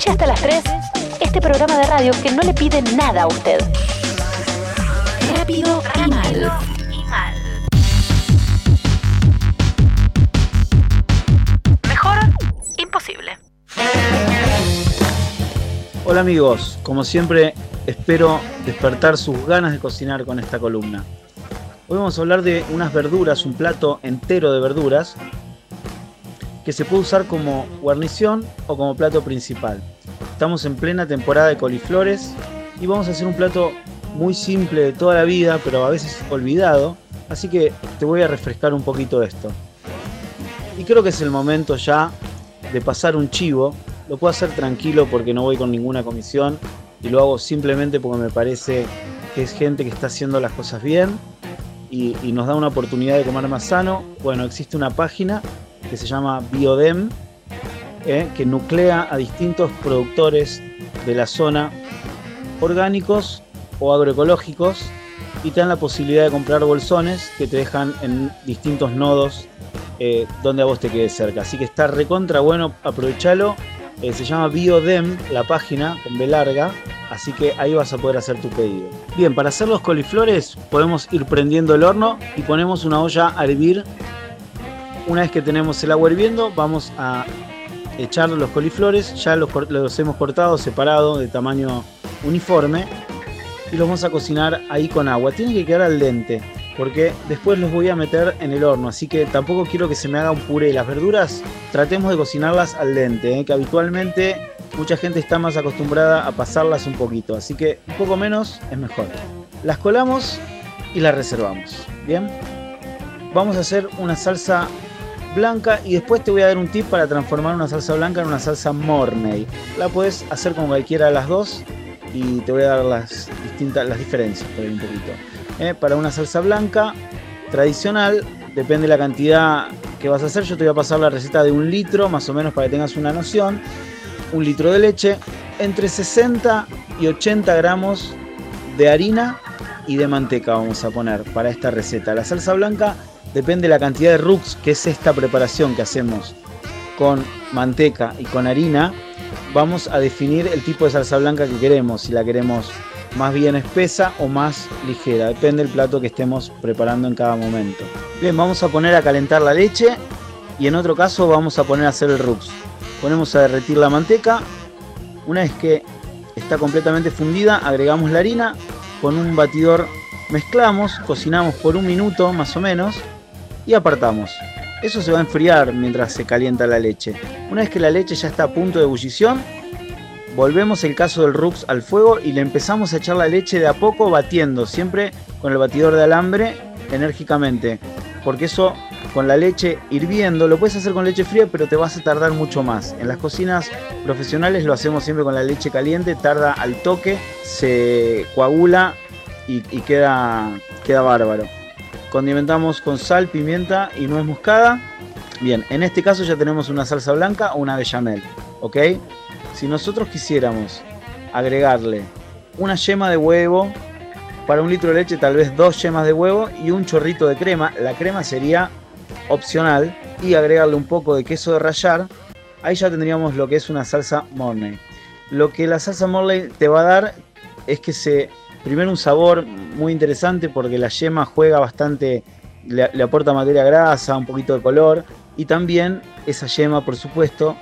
Escuche hasta las 3 este programa de radio que no le pide nada a usted. Rápido y mal. Mejor imposible. Hola amigos, como siempre espero despertar sus ganas de cocinar con esta columna. Hoy vamos a hablar de unas verduras, un plato entero de verduras que se puede usar como guarnición o como plato principal. Estamos en plena temporada de coliflores y vamos a hacer un plato muy simple de toda la vida, pero a veces olvidado, así que te voy a refrescar un poquito esto. Y creo que es el momento ya de pasar un chivo, lo puedo hacer tranquilo porque no voy con ninguna comisión y lo hago simplemente porque me parece que es gente que está haciendo las cosas bien y, nos da una oportunidad de comer más sano. Bueno, existe una página que se llama Biodem, eh, que nuclea a distintos productores de la zona orgánicos o agroecológicos y te dan la posibilidad de comprar bolsones que te dejan en distintos nodos eh, donde a vos te quede cerca. Así que está recontra bueno, aprovechalo. Eh, se llama Biodem, la página, con B larga, así que ahí vas a poder hacer tu pedido. Bien, para hacer los coliflores podemos ir prendiendo el horno y ponemos una olla a hervir. Una vez que tenemos el agua hirviendo, vamos a echar los coliflores, ya los, hemos cortado, separado de tamaño uniforme y los vamos a cocinar ahí con agua. Tiene que quedar al dente porque después los voy a meter en el horno, así que tampoco quiero que se me haga un puré. Las verduras tratemos de cocinarlas al dente, ¿eh? que habitualmente mucha gente está más acostumbrada a pasarlas un poquito, así que un poco menos es mejor. Las colamos y las reservamos. Bien, vamos a hacer una salsa blanca y después te voy a dar un tip para transformar una salsa blanca en una salsa mornay. La puedes hacer con cualquiera de las dos y te voy a dar las distintas las diferencias por ahí un poquito. Eh, para una salsa blanca tradicional, depende de la cantidad que vas a hacer. Yo te voy a pasar la receta de un litro, más o menos para que tengas una noción. Un litro de leche, entre 60 y 80 gramos de harina y de manteca vamos a poner para esta receta. La salsa blanca depende de la cantidad de rux, que es esta preparación que hacemos con manteca y con harina. Vamos a definir el tipo de salsa blanca que queremos, si la queremos más bien espesa o más ligera, depende del plato que estemos preparando en cada momento. Bien, vamos a poner a calentar la leche y en otro caso vamos a poner a hacer el rux. Ponemos a derretir la manteca, una vez que está completamente fundida agregamos la harina, con un batidor mezclamos, cocinamos por un minuto más o menos y apartamos. Eso se va a enfriar mientras se calienta la leche. Una vez que la leche ya está a punto de ebullición, volvemos el caso del Rux al fuego y le empezamos a echar la leche de a poco batiendo, siempre con el batidor de alambre enérgicamente. Porque eso con la leche hirviendo, lo puedes hacer con leche fría, pero te vas a tardar mucho más. En las cocinas profesionales lo hacemos siempre con la leche caliente, tarda al toque, se coagula y, queda, queda bárbaro. Condimentamos con sal, pimienta y nuez moscada. Bien, en este caso ya tenemos una salsa blanca o una bechamel, ¿ok? Si nosotros quisiéramos agregarle una yema de huevo, para un litro de leche tal vez dos yemas de huevo y un chorrito de crema, la crema sería opcional, y agregarle un poco de queso de rallar, ahí ya tendríamos lo que es una salsa Mornay. Lo que la salsa Mornay te va a dar es que se primero un sabor muy interesante porque la yema juega bastante, le, aporta materia grasa, un poquito de color y también esa yema por supuesto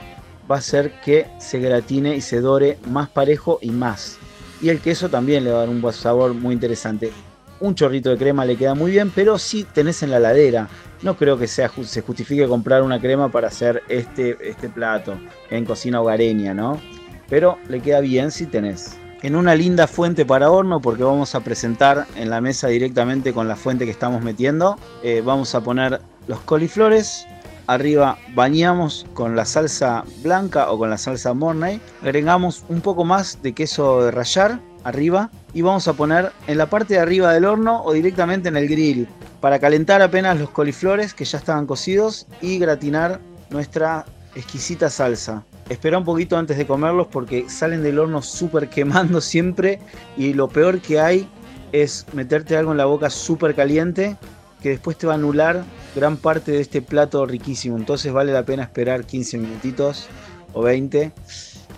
va a hacer que se gratine y se dore más parejo y más. Y el queso también le va a dar un buen sabor muy interesante. Un chorrito de crema le queda muy bien, pero si tenés en la ladera. No creo que sea, se justifique comprar una crema para hacer este, este plato en cocina hogareña, ¿no? Pero le queda bien si tenés en una linda fuente para horno porque vamos a presentar en la mesa directamente con la fuente que estamos metiendo. Eh, vamos a poner los coliflores. Arriba bañamos con la salsa blanca o con la salsa Mornay. Agregamos un poco más de queso de rallar arriba y vamos a poner en la parte de arriba del horno o directamente en el grill para calentar apenas los coliflores que ya estaban cocidos y gratinar nuestra exquisita salsa. Espera un poquito antes de comerlos porque salen del horno súper quemando siempre y lo peor que hay es meterte algo en la boca súper caliente que después te va a anular gran parte de este plato riquísimo. Entonces vale la pena esperar 15 minutitos o 20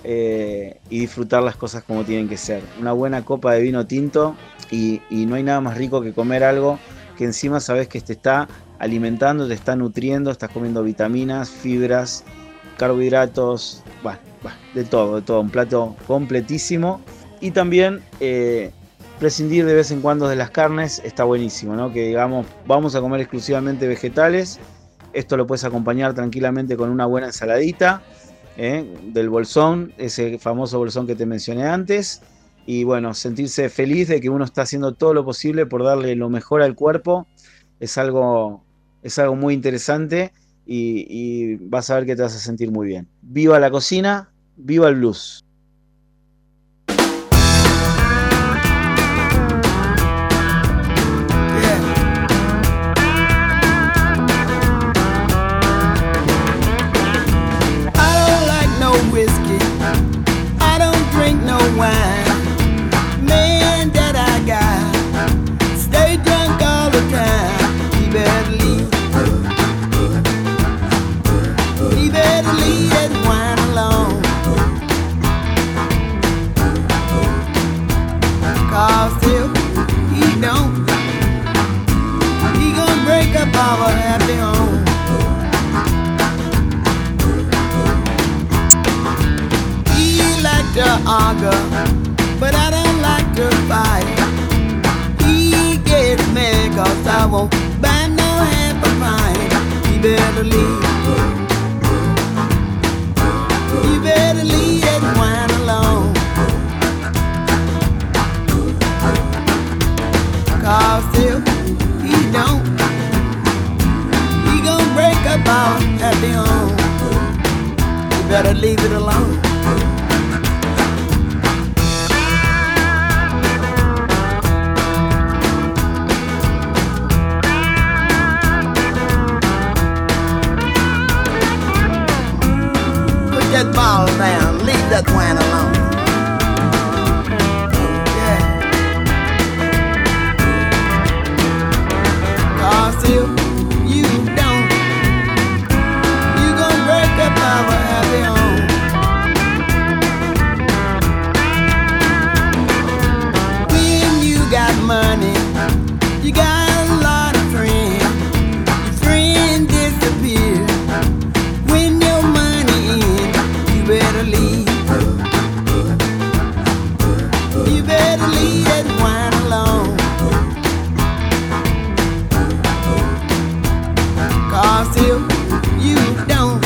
eh, y disfrutar las cosas como tienen que ser. Una buena copa de vino tinto y, no hay nada más rico que comer algo que encima sabes que te está alimentando, te está nutriendo, estás comiendo vitaminas, fibras, carbohidratos, de todo, de todo, un plato completísimo. Y también eh, prescindir de vez en cuando de las carnes está buenísimo, ¿no? Que digamos, vamos a comer exclusivamente vegetales. Esto lo puedes acompañar tranquilamente con una buena ensaladita ¿eh? del bolsón, ese famoso bolsón que te mencioné antes. Y bueno, sentirse feliz de que uno está haciendo todo lo posible por darle lo mejor al cuerpo es algo, es algo muy interesante y, vas a ver que te vas a sentir muy bien. Viva la cocina, viva el blues. Argue, but I don't like to fight. He gets mad cause I won't buy no half a pint. He better leave. You better leave that wine alone. Cause if he don't, he gon' break up our happy home. You better leave it alone. Tijuana that wine if you don't,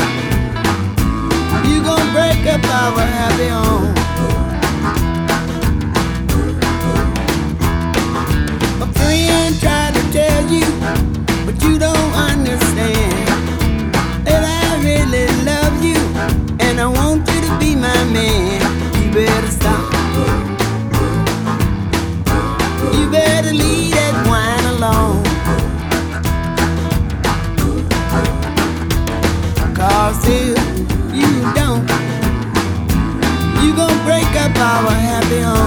you gonna break up our happy home. ours you don't. You gonna break up our happy home.